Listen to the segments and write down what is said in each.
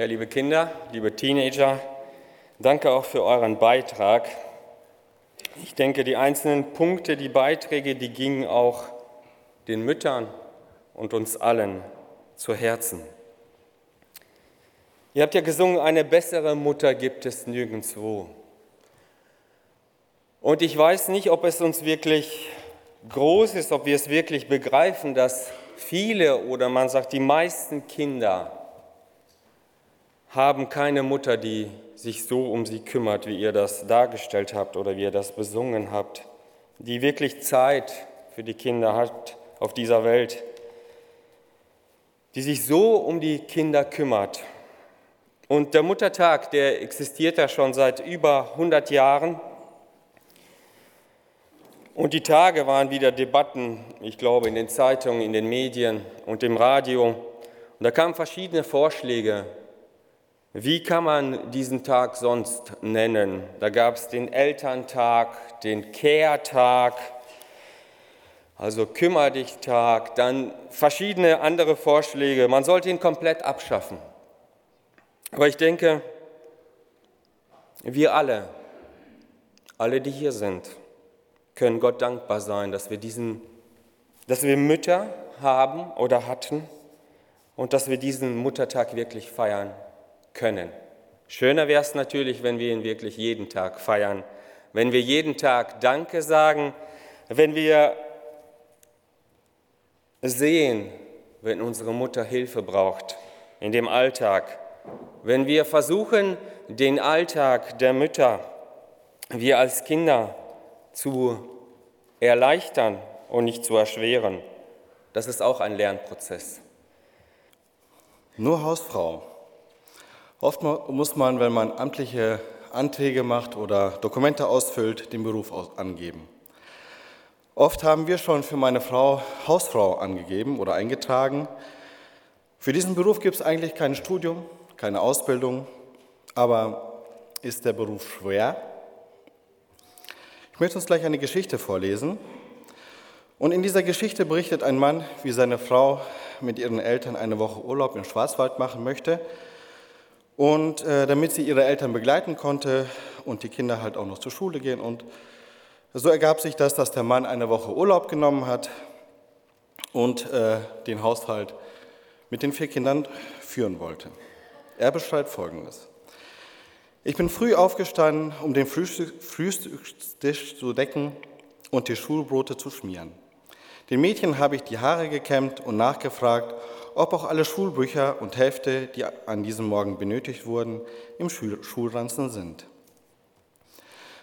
Ja, liebe Kinder, liebe Teenager, danke auch für euren Beitrag. Ich denke, die einzelnen Punkte, die Beiträge, die gingen auch den Müttern und uns allen zu Herzen. Ihr habt ja gesungen, eine bessere Mutter gibt es nirgendwo. Und ich weiß nicht, ob es uns wirklich groß ist, ob wir es wirklich begreifen, dass viele oder man sagt die meisten Kinder haben keine Mutter, die sich so um sie kümmert, wie ihr das dargestellt habt oder wie ihr das besungen habt, die wirklich Zeit für die Kinder hat auf dieser Welt, die sich so um die Kinder kümmert. Und der Muttertag, der existiert ja schon seit über 100 Jahren. Und die Tage waren wieder Debatten, ich glaube, in den Zeitungen, in den Medien und im Radio. Und da kamen verschiedene Vorschläge, wie kann man diesen Tag sonst nennen? Da gab es den Elterntag, den Kehrtag, also Kümmer dich Tag, dann verschiedene andere Vorschläge. Man sollte ihn komplett abschaffen. Aber ich denke, wir alle, alle, die hier sind, können Gott dankbar sein, dass wir diesen, dass wir Mütter haben oder hatten und dass wir diesen Muttertag wirklich feiern können. Schöner wäre es natürlich, wenn wir ihn wirklich jeden Tag feiern, wenn wir jeden Tag Danke sagen, wenn wir sehen, wenn unsere Mutter Hilfe braucht in dem Alltag, wenn wir versuchen, den Alltag der Mütter, wir als Kinder zu erleichtern und nicht zu erschweren. Das ist auch ein Lernprozess. Nur Hausfrau Oft muss man, wenn man amtliche Anträge macht oder Dokumente ausfüllt, den Beruf angeben. Oft haben wir schon für meine Frau Hausfrau angegeben oder eingetragen. Für diesen Beruf gibt es eigentlich kein Studium, keine Ausbildung, aber ist der Beruf schwer? Ich möchte uns gleich eine Geschichte vorlesen. Und in dieser Geschichte berichtet ein Mann, wie seine Frau mit ihren Eltern eine Woche Urlaub im Schwarzwald machen möchte und äh, damit sie ihre Eltern begleiten konnte und die Kinder halt auch noch zur Schule gehen. Und so ergab sich das, dass der Mann eine Woche Urlaub genommen hat und äh, den Haushalt mit den vier Kindern führen wollte. Er beschreibt Folgendes. Ich bin früh aufgestanden, um den Frühstückstisch zu decken und die Schulbrote zu schmieren. Den Mädchen habe ich die Haare gekämmt und nachgefragt, ob auch alle Schulbücher und Hefte, die an diesem Morgen benötigt wurden, im Schulranzen sind.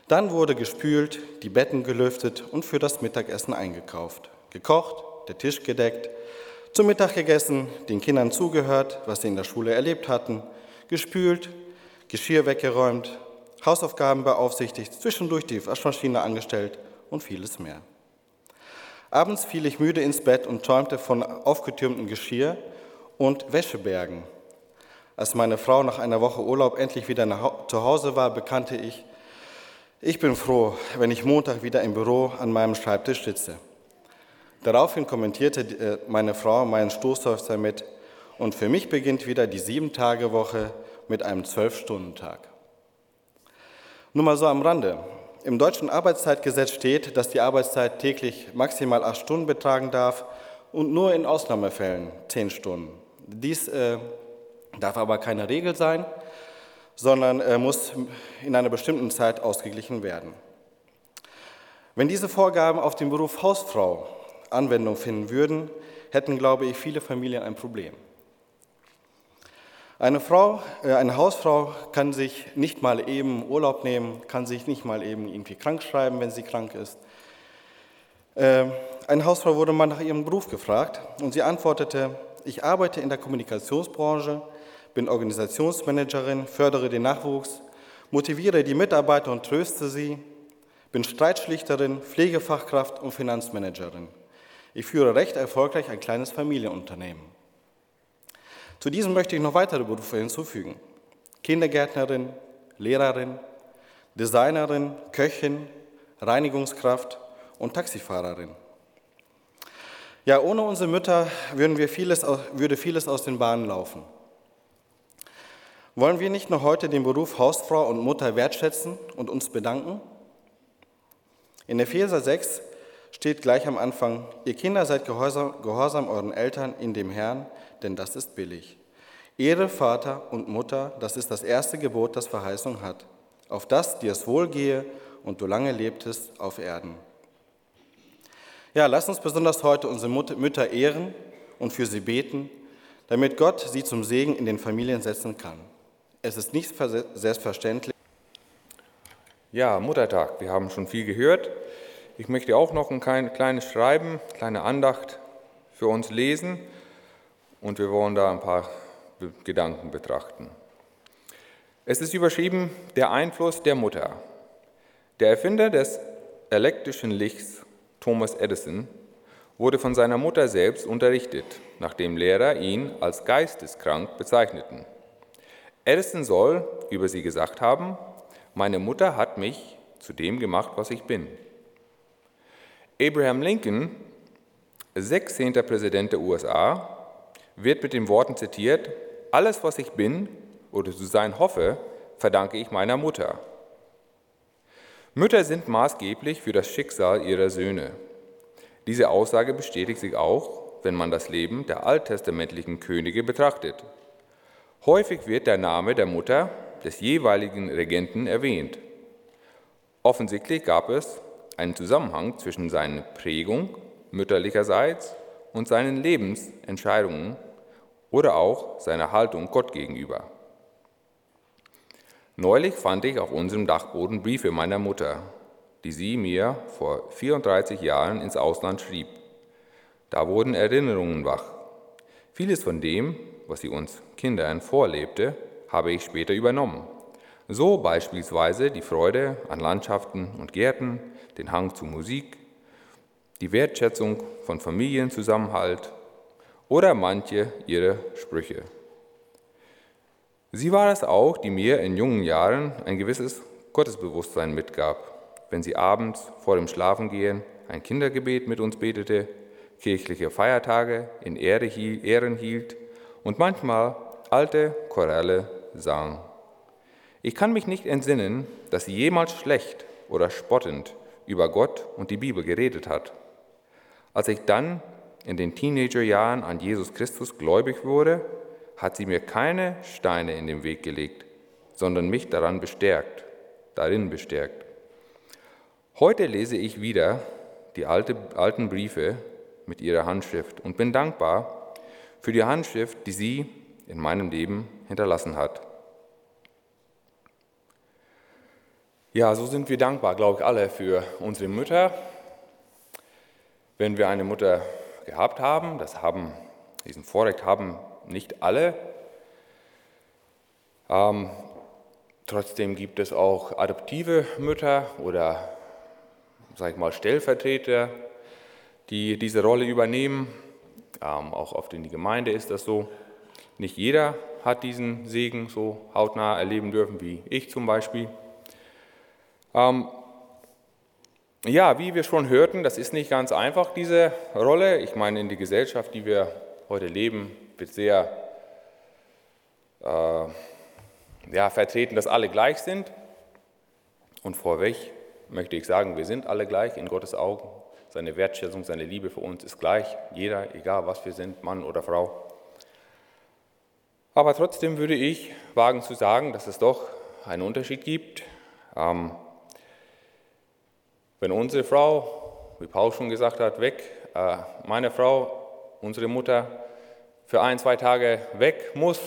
Dann wurde gespült, die Betten gelüftet und für das Mittagessen eingekauft. Gekocht, der Tisch gedeckt, zum Mittag gegessen, den Kindern zugehört, was sie in der Schule erlebt hatten, gespült, Geschirr weggeräumt, Hausaufgaben beaufsichtigt, zwischendurch die Waschmaschine angestellt und vieles mehr. Abends fiel ich müde ins Bett und träumte von aufgetürmtem Geschirr und Wäschebergen. Als meine Frau nach einer Woche Urlaub endlich wieder nach, zu Hause war, bekannte ich, ich bin froh, wenn ich Montag wieder im Büro an meinem Schreibtisch sitze. Daraufhin kommentierte äh, meine Frau meinen Stoßseufzer mit, und für mich beginnt wieder die Sieben-Tage-Woche mit einem Zwölf-Stunden-Tag. Nur mal so am Rande. Im deutschen Arbeitszeitgesetz steht, dass die Arbeitszeit täglich maximal acht Stunden betragen darf und nur in Ausnahmefällen zehn Stunden. Dies äh, darf aber keine Regel sein, sondern äh, muss in einer bestimmten Zeit ausgeglichen werden. Wenn diese Vorgaben auf den Beruf Hausfrau Anwendung finden würden, hätten, glaube ich, viele Familien ein Problem. Eine Frau, äh, eine Hausfrau kann sich nicht mal eben Urlaub nehmen, kann sich nicht mal eben irgendwie krank schreiben, wenn sie krank ist. Äh, eine Hausfrau wurde mal nach ihrem Beruf gefragt und sie antwortete, ich arbeite in der Kommunikationsbranche, bin Organisationsmanagerin, fördere den Nachwuchs, motiviere die Mitarbeiter und tröste sie, bin Streitschlichterin, Pflegefachkraft und Finanzmanagerin. Ich führe recht erfolgreich ein kleines Familienunternehmen. Zu diesem möchte ich noch weitere Berufe hinzufügen. Kindergärtnerin, Lehrerin, Designerin, Köchin, Reinigungskraft und Taxifahrerin. Ja, ohne unsere Mütter würden wir vieles, würde vieles aus den Bahnen laufen. Wollen wir nicht noch heute den Beruf Hausfrau und Mutter wertschätzen und uns bedanken? In Epheser 6 steht gleich am Anfang, ihr Kinder seid gehorsam, gehorsam euren Eltern in dem Herrn, denn das ist billig. Ehre Vater und Mutter, das ist das erste Gebot, das Verheißung hat, auf das dir es wohlgehe und du lange lebtest auf Erden. Ja, lass uns besonders heute unsere Mütter ehren und für sie beten, damit Gott sie zum Segen in den Familien setzen kann. Es ist nicht selbstverständlich. Ja, Muttertag, wir haben schon viel gehört. Ich möchte auch noch ein kleines Schreiben, kleine Andacht für uns lesen und wir wollen da ein paar Gedanken betrachten. Es ist überschrieben der Einfluss der Mutter. Der Erfinder des elektrischen Lichts, Thomas Edison, wurde von seiner Mutter selbst unterrichtet, nachdem Lehrer ihn als geisteskrank bezeichneten. Edison soll über sie gesagt haben, meine Mutter hat mich zu dem gemacht, was ich bin. Abraham Lincoln, 16. Präsident der USA, wird mit den Worten zitiert, alles, was ich bin oder zu sein hoffe, verdanke ich meiner Mutter. Mütter sind maßgeblich für das Schicksal ihrer Söhne. Diese Aussage bestätigt sich auch, wenn man das Leben der alttestamentlichen Könige betrachtet. Häufig wird der Name der Mutter des jeweiligen Regenten erwähnt. Offensichtlich gab es einen Zusammenhang zwischen seiner Prägung mütterlicherseits und seinen Lebensentscheidungen oder auch seiner Haltung Gott gegenüber. Neulich fand ich auf unserem Dachboden Briefe meiner Mutter, die sie mir vor 34 Jahren ins Ausland schrieb. Da wurden Erinnerungen wach. Vieles von dem, was sie uns Kindern vorlebte, habe ich später übernommen. So beispielsweise die Freude an Landschaften und Gärten, den Hang zu Musik, die Wertschätzung von Familienzusammenhalt oder manche ihrer Sprüche. Sie war es auch, die mir in jungen Jahren ein gewisses Gottesbewusstsein mitgab, wenn sie abends vor dem Schlafengehen ein Kindergebet mit uns betete, kirchliche Feiertage in Ehren hielt und manchmal alte Choräle sang. Ich kann mich nicht entsinnen, dass sie jemals schlecht oder spottend über Gott und die Bibel geredet hat. Als ich dann in den Teenagerjahren an Jesus Christus gläubig wurde, hat sie mir keine Steine in den Weg gelegt, sondern mich daran bestärkt, darin bestärkt. Heute lese ich wieder die alte, alten Briefe mit ihrer Handschrift und bin dankbar für die Handschrift, die sie in meinem Leben hinterlassen hat. Ja, so sind wir dankbar, glaube ich, alle für unsere Mütter. Wenn wir eine Mutter gehabt haben, das haben, diesen Vorrecht haben nicht alle. Ähm, trotzdem gibt es auch adoptive Mütter oder, sag ich mal, Stellvertreter, die diese Rolle übernehmen. Ähm, auch oft in die Gemeinde ist das so. Nicht jeder hat diesen Segen so hautnah erleben dürfen, wie ich zum Beispiel. Ähm, ja, wie wir schon hörten, das ist nicht ganz einfach, diese Rolle. Ich meine, in der Gesellschaft, die wir heute leben, wird sehr äh, ja, vertreten, dass alle gleich sind. Und vorweg möchte ich sagen, wir sind alle gleich in Gottes Augen. Seine Wertschätzung, seine Liebe für uns ist gleich. Jeder, egal was wir sind, Mann oder Frau. Aber trotzdem würde ich wagen zu sagen, dass es doch einen Unterschied gibt. Ähm, wenn unsere Frau, wie Paul schon gesagt hat, weg, äh, meine Frau, unsere Mutter, für ein, zwei Tage weg muss,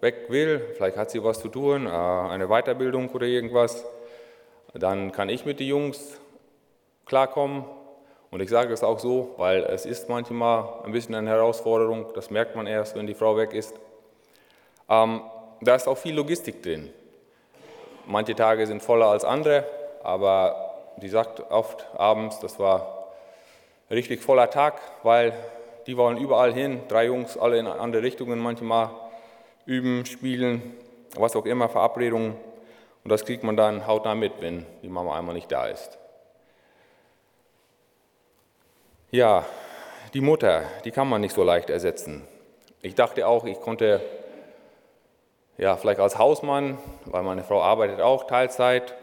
weg will, vielleicht hat sie was zu tun, äh, eine Weiterbildung oder irgendwas, dann kann ich mit den Jungs klarkommen. Und ich sage es auch so, weil es ist manchmal ein bisschen eine Herausforderung, das merkt man erst, wenn die Frau weg ist. Ähm, da ist auch viel Logistik drin. Manche Tage sind voller als andere, aber die sagt oft abends, das war richtig voller Tag, weil die wollen überall hin, drei Jungs, alle in andere Richtungen manchmal üben, spielen, was auch immer, Verabredungen. Und das kriegt man dann hautnah mit, wenn die Mama einmal nicht da ist. Ja, die Mutter, die kann man nicht so leicht ersetzen. Ich dachte auch, ich konnte ja, vielleicht als Hausmann, weil meine Frau arbeitet auch Teilzeit.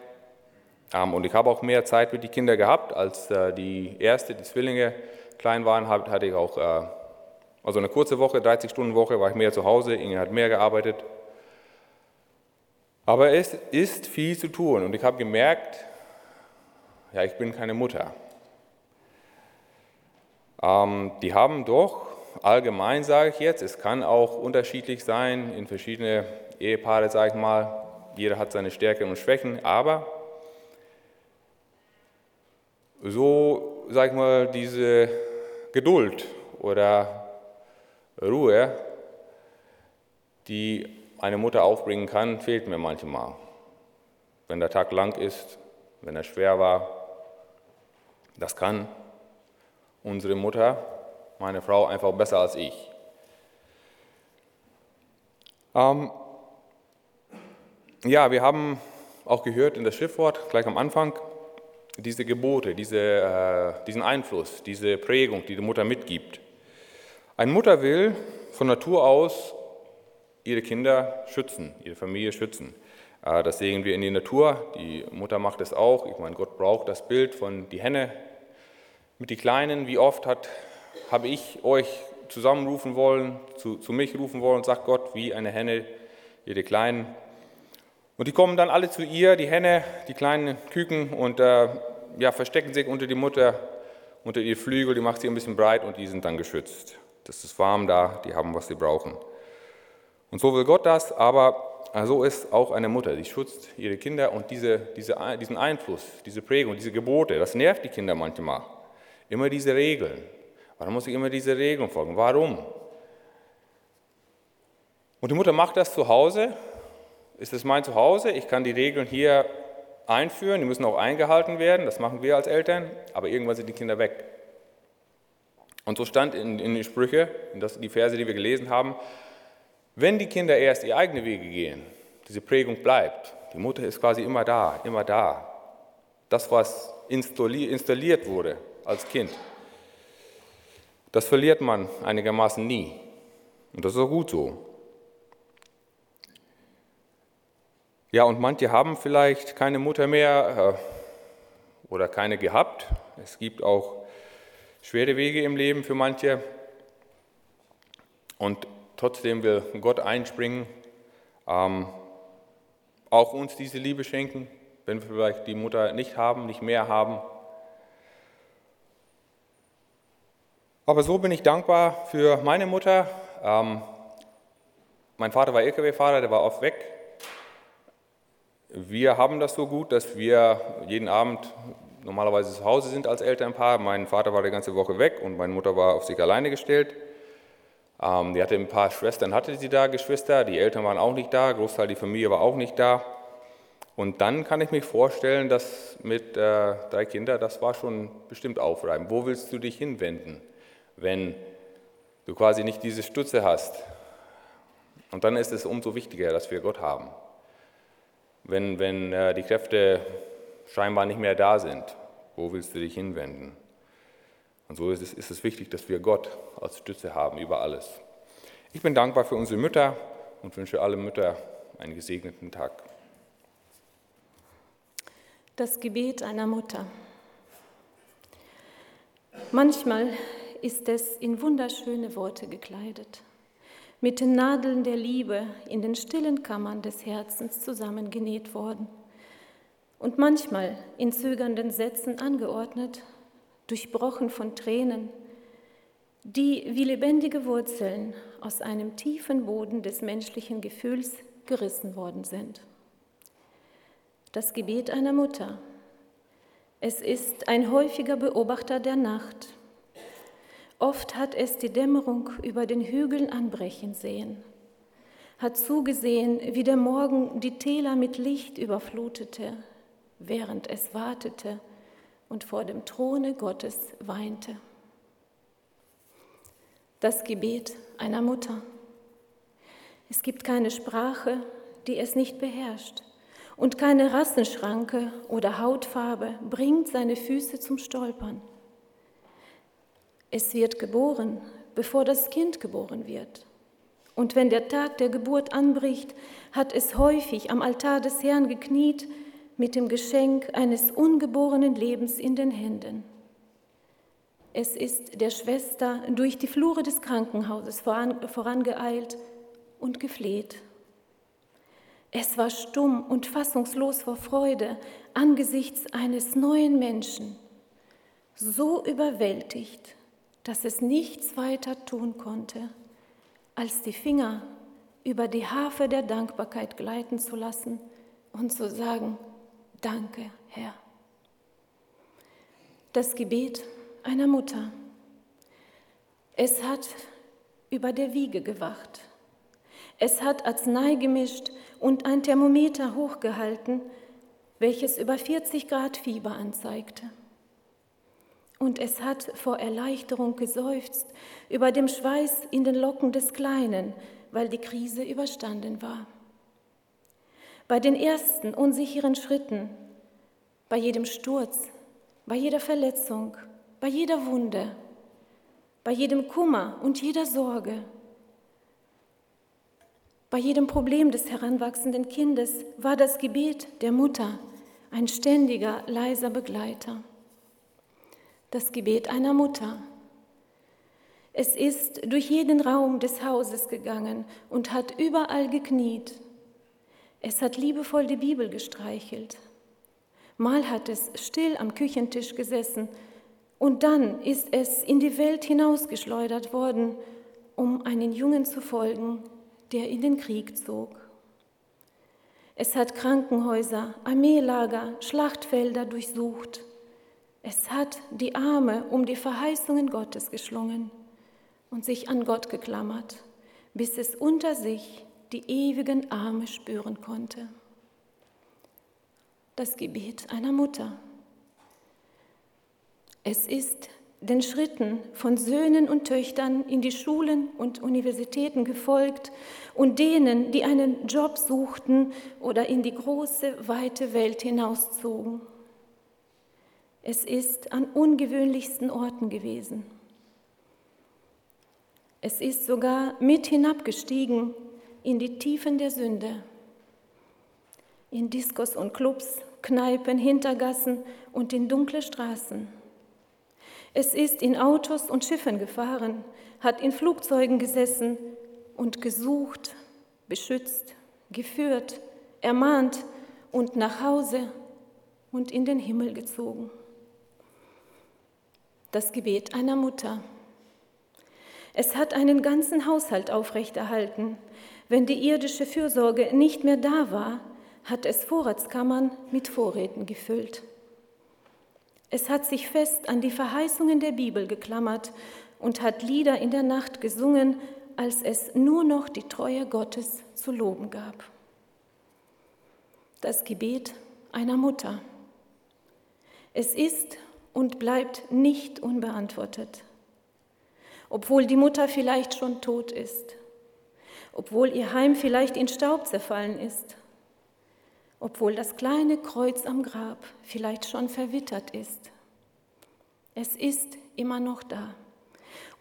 Ähm, und ich habe auch mehr Zeit mit den Kindern gehabt, als äh, die erste, die Zwillinge klein waren, hatte ich auch, äh, also eine kurze Woche, 30 Stunden Woche, war ich mehr zu Hause, Inge hat mehr gearbeitet. Aber es ist viel zu tun und ich habe gemerkt, ja, ich bin keine Mutter. Ähm, die haben doch, allgemein sage ich jetzt, es kann auch unterschiedlich sein in verschiedene Ehepaare, sage ich mal, jeder hat seine Stärken und Schwächen, aber so, sage ich mal, diese Geduld oder Ruhe, die eine Mutter aufbringen kann, fehlt mir manchmal. Wenn der Tag lang ist, wenn er schwer war, das kann unsere Mutter, meine Frau, einfach besser als ich. Ähm, ja, wir haben auch gehört in das Schiffwort gleich am Anfang diese Gebote, diese, äh, diesen Einfluss, diese Prägung, die die Mutter mitgibt. Eine Mutter will von Natur aus ihre Kinder schützen, ihre Familie schützen. Äh, das sehen wir in der Natur. Die Mutter macht es auch. Ich meine, Gott braucht das Bild von die Henne mit den Kleinen. Wie oft hat, habe ich euch zusammenrufen wollen, zu, zu mich rufen wollen, sagt Gott, wie eine Henne ihre Kleinen. Und die kommen dann alle zu ihr, die Henne, die kleinen Küken, und äh, ja, verstecken sich unter die Mutter, unter ihr Flügel, die macht sie ein bisschen breit und die sind dann geschützt. Das ist warm da, die haben, was sie brauchen. Und so will Gott das, aber so ist auch eine Mutter. Sie schützt ihre Kinder und diese, diese, diesen Einfluss, diese Prägung, diese Gebote, das nervt die Kinder manchmal. Immer diese Regeln. Warum muss ich immer diese Regeln folgen? Warum? Und die Mutter macht das zu Hause. Ist es mein Zuhause? Ich kann die Regeln hier einführen, die müssen auch eingehalten werden, das machen wir als Eltern, aber irgendwann sind die Kinder weg. Und so stand in, in den Sprüche, in das, die Verse, die wir gelesen haben, wenn die Kinder erst ihre eigenen Wege gehen, diese Prägung bleibt. Die Mutter ist quasi immer da, immer da. Das, was installiert wurde, als Kind. Das verliert man einigermaßen nie. Und das ist auch gut so. Ja, und manche haben vielleicht keine Mutter mehr äh, oder keine gehabt. Es gibt auch schwere Wege im Leben für manche. Und trotzdem will Gott einspringen, ähm, auch uns diese Liebe schenken, wenn wir vielleicht die Mutter nicht haben, nicht mehr haben. Aber so bin ich dankbar für meine Mutter. Ähm, mein Vater war LKW-Fahrer, der war oft weg. Wir haben das so gut, dass wir jeden Abend normalerweise zu Hause sind als Elternpaar. Mein Vater war die ganze Woche weg und meine Mutter war auf sich alleine gestellt. Ähm, die hatte ein paar Schwestern, hatte sie da, Geschwister. Die Eltern waren auch nicht da, Großteil der Familie war auch nicht da. Und dann kann ich mir vorstellen, dass mit äh, drei Kindern, das war schon bestimmt aufreibend. Wo willst du dich hinwenden? wenn du quasi nicht diese Stütze hast. Und dann ist es umso wichtiger, dass wir Gott haben. Wenn, wenn äh, die Kräfte scheinbar nicht mehr da sind, wo willst du dich hinwenden? Und so ist es, ist es wichtig, dass wir Gott als Stütze haben über alles. Ich bin dankbar für unsere Mütter und wünsche alle Mütter einen gesegneten Tag. Das Gebet einer Mutter. Manchmal ist es in wunderschöne Worte gekleidet, mit den Nadeln der Liebe in den stillen Kammern des Herzens zusammengenäht worden und manchmal in zögernden Sätzen angeordnet, durchbrochen von Tränen, die wie lebendige Wurzeln aus einem tiefen Boden des menschlichen Gefühls gerissen worden sind. Das Gebet einer Mutter. Es ist ein häufiger Beobachter der Nacht, Oft hat es die Dämmerung über den Hügeln anbrechen sehen, hat zugesehen, wie der Morgen die Täler mit Licht überflutete, während es wartete und vor dem Throne Gottes weinte. Das Gebet einer Mutter. Es gibt keine Sprache, die es nicht beherrscht, und keine Rassenschranke oder Hautfarbe bringt seine Füße zum Stolpern. Es wird geboren, bevor das Kind geboren wird. Und wenn der Tag der Geburt anbricht, hat es häufig am Altar des Herrn gekniet mit dem Geschenk eines ungeborenen Lebens in den Händen. Es ist der Schwester durch die Flure des Krankenhauses vorangeeilt und gefleht. Es war stumm und fassungslos vor Freude angesichts eines neuen Menschen, so überwältigt, dass es nichts weiter tun konnte, als die Finger über die Harfe der Dankbarkeit gleiten zu lassen und zu sagen, danke Herr. Das Gebet einer Mutter. Es hat über der Wiege gewacht. Es hat Arznei gemischt und ein Thermometer hochgehalten, welches über 40 Grad Fieber anzeigte. Und es hat vor Erleichterung geseufzt über dem Schweiß in den Locken des Kleinen, weil die Krise überstanden war. Bei den ersten unsicheren Schritten, bei jedem Sturz, bei jeder Verletzung, bei jeder Wunde, bei jedem Kummer und jeder Sorge, bei jedem Problem des heranwachsenden Kindes war das Gebet der Mutter ein ständiger, leiser Begleiter. Das Gebet einer Mutter. Es ist durch jeden Raum des Hauses gegangen und hat überall gekniet. Es hat liebevoll die Bibel gestreichelt. Mal hat es still am Küchentisch gesessen und dann ist es in die Welt hinausgeschleudert worden, um einen Jungen zu folgen, der in den Krieg zog. Es hat Krankenhäuser, Armeelager, Schlachtfelder durchsucht. Es hat die Arme um die Verheißungen Gottes geschlungen und sich an Gott geklammert, bis es unter sich die ewigen Arme spüren konnte. Das Gebet einer Mutter. Es ist den Schritten von Söhnen und Töchtern in die Schulen und Universitäten gefolgt und denen, die einen Job suchten oder in die große, weite Welt hinauszogen. Es ist an ungewöhnlichsten Orten gewesen. Es ist sogar mit hinabgestiegen in die Tiefen der Sünde, in Diskos und Clubs, Kneipen, Hintergassen und in dunkle Straßen. Es ist in Autos und Schiffen gefahren, hat in Flugzeugen gesessen und gesucht, beschützt, geführt, ermahnt und nach Hause und in den Himmel gezogen. Das Gebet einer Mutter. Es hat einen ganzen Haushalt aufrechterhalten. Wenn die irdische Fürsorge nicht mehr da war, hat es Vorratskammern mit Vorräten gefüllt. Es hat sich fest an die Verheißungen der Bibel geklammert und hat Lieder in der Nacht gesungen, als es nur noch die Treue Gottes zu loben gab. Das Gebet einer Mutter. Es ist und bleibt nicht unbeantwortet. Obwohl die Mutter vielleicht schon tot ist, obwohl ihr Heim vielleicht in Staub zerfallen ist, obwohl das kleine Kreuz am Grab vielleicht schon verwittert ist. Es ist immer noch da.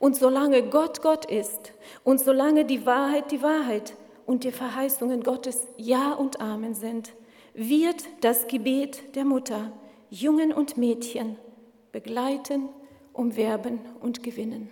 Und solange Gott Gott ist und solange die Wahrheit die Wahrheit und die Verheißungen Gottes Ja und Amen sind, wird das Gebet der Mutter Jungen und Mädchen begleiten, umwerben und gewinnen.